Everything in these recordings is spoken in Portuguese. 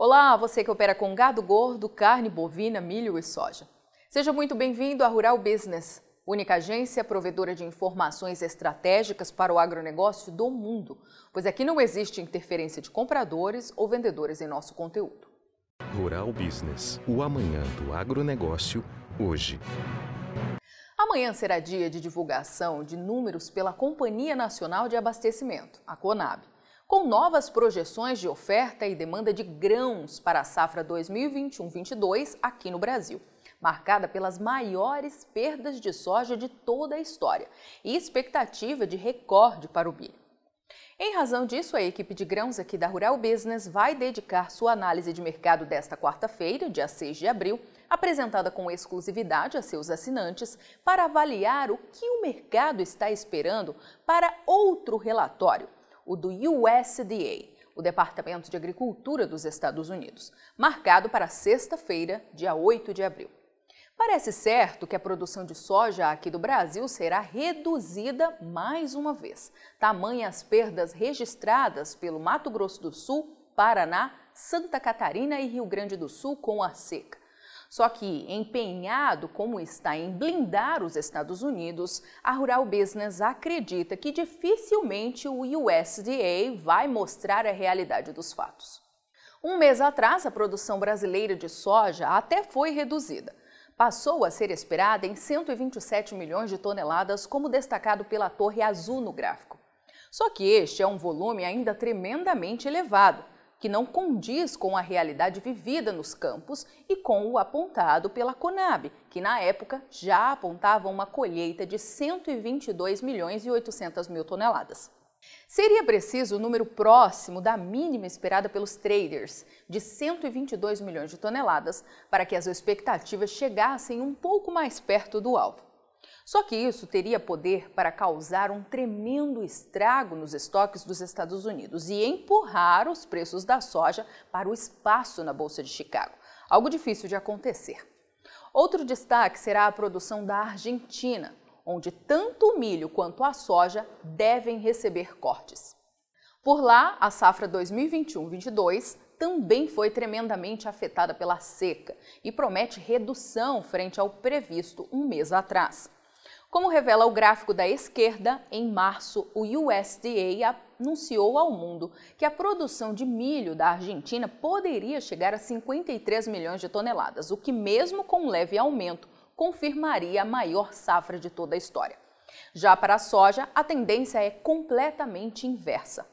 Olá, você que opera com gado gordo, carne bovina, milho e soja. Seja muito bem-vindo à Rural Business, única agência provedora de informações estratégicas para o agronegócio do mundo, pois aqui não existe interferência de compradores ou vendedores em nosso conteúdo. Rural Business, o amanhã do agronegócio, hoje. Amanhã será dia de divulgação de números pela Companhia Nacional de Abastecimento, a CONAB com novas projeções de oferta e demanda de grãos para a safra 2021-22 aqui no Brasil, marcada pelas maiores perdas de soja de toda a história e expectativa de recorde para o milho. Em razão disso, a equipe de grãos aqui da Rural Business vai dedicar sua análise de mercado desta quarta-feira, dia 6 de abril, apresentada com exclusividade a seus assinantes, para avaliar o que o mercado está esperando para outro relatório o do USDA, o Departamento de Agricultura dos Estados Unidos, marcado para sexta-feira, dia 8 de abril. Parece certo que a produção de soja aqui do Brasil será reduzida mais uma vez. Tamanhas as perdas registradas pelo Mato Grosso do Sul, Paraná, Santa Catarina e Rio Grande do Sul com a seca. Só que, empenhado como está em blindar os Estados Unidos, a Rural Business acredita que dificilmente o USDA vai mostrar a realidade dos fatos. Um mês atrás, a produção brasileira de soja até foi reduzida. Passou a ser esperada em 127 milhões de toneladas, como destacado pela Torre Azul no gráfico. Só que este é um volume ainda tremendamente elevado que não condiz com a realidade vivida nos campos e com o apontado pela Conab, que na época já apontava uma colheita de 122 milhões e 800 mil toneladas. Seria preciso o número próximo da mínima esperada pelos traders, de 122 milhões de toneladas, para que as expectativas chegassem um pouco mais perto do alvo. Só que isso teria poder para causar um tremendo estrago nos estoques dos Estados Unidos e empurrar os preços da soja para o espaço na Bolsa de Chicago, algo difícil de acontecer. Outro destaque será a produção da Argentina, onde tanto o milho quanto a soja devem receber cortes. Por lá, a safra 2021-22 também foi tremendamente afetada pela seca e promete redução frente ao previsto um mês atrás. Como revela o gráfico da esquerda, em março, o USDA anunciou ao mundo que a produção de milho da Argentina poderia chegar a 53 milhões de toneladas, o que, mesmo com um leve aumento, confirmaria a maior safra de toda a história. Já para a soja, a tendência é completamente inversa.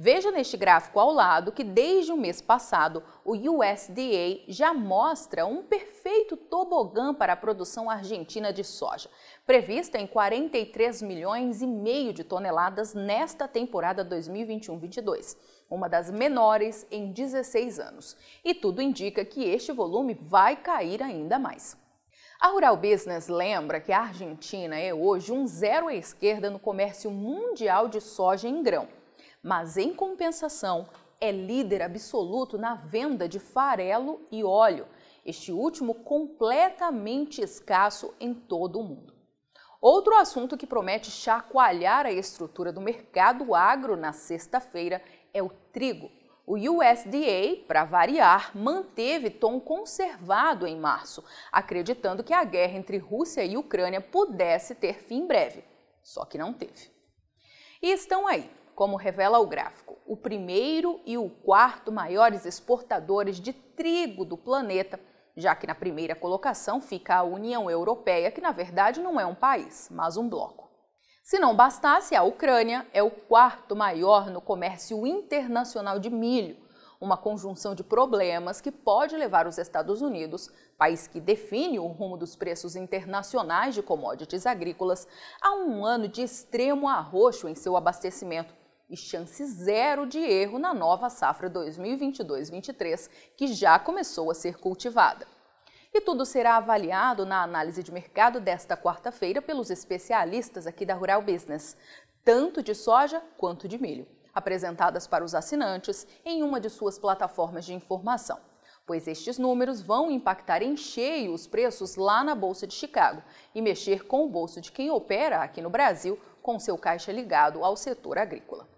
Veja neste gráfico ao lado que desde o mês passado o USDA já mostra um perfeito tobogã para a produção argentina de soja, prevista em 43 milhões e meio de toneladas nesta temporada 2021-22, uma das menores em 16 anos. E tudo indica que este volume vai cair ainda mais. A Rural Business lembra que a Argentina é hoje um zero à esquerda no comércio mundial de soja em grão mas em compensação é líder absoluto na venda de farelo e óleo, este último completamente escasso em todo o mundo. Outro assunto que promete chacoalhar a estrutura do mercado agro na sexta-feira é o trigo. O USDA, para variar, manteve tom conservado em março, acreditando que a guerra entre Rússia e Ucrânia pudesse ter fim breve. Só que não teve. E estão aí como revela o gráfico, o primeiro e o quarto maiores exportadores de trigo do planeta, já que na primeira colocação fica a União Europeia, que na verdade não é um país, mas um bloco. Se não bastasse, a Ucrânia é o quarto maior no comércio internacional de milho, uma conjunção de problemas que pode levar os Estados Unidos, país que define o rumo dos preços internacionais de commodities agrícolas, a um ano de extremo arroxo em seu abastecimento e chance zero de erro na nova safra 2022-23, que já começou a ser cultivada. E tudo será avaliado na análise de mercado desta quarta-feira pelos especialistas aqui da Rural Business, tanto de soja quanto de milho, apresentadas para os assinantes em uma de suas plataformas de informação pois estes números vão impactar em cheio os preços lá na Bolsa de Chicago e mexer com o bolso de quem opera aqui no Brasil com seu caixa ligado ao setor agrícola.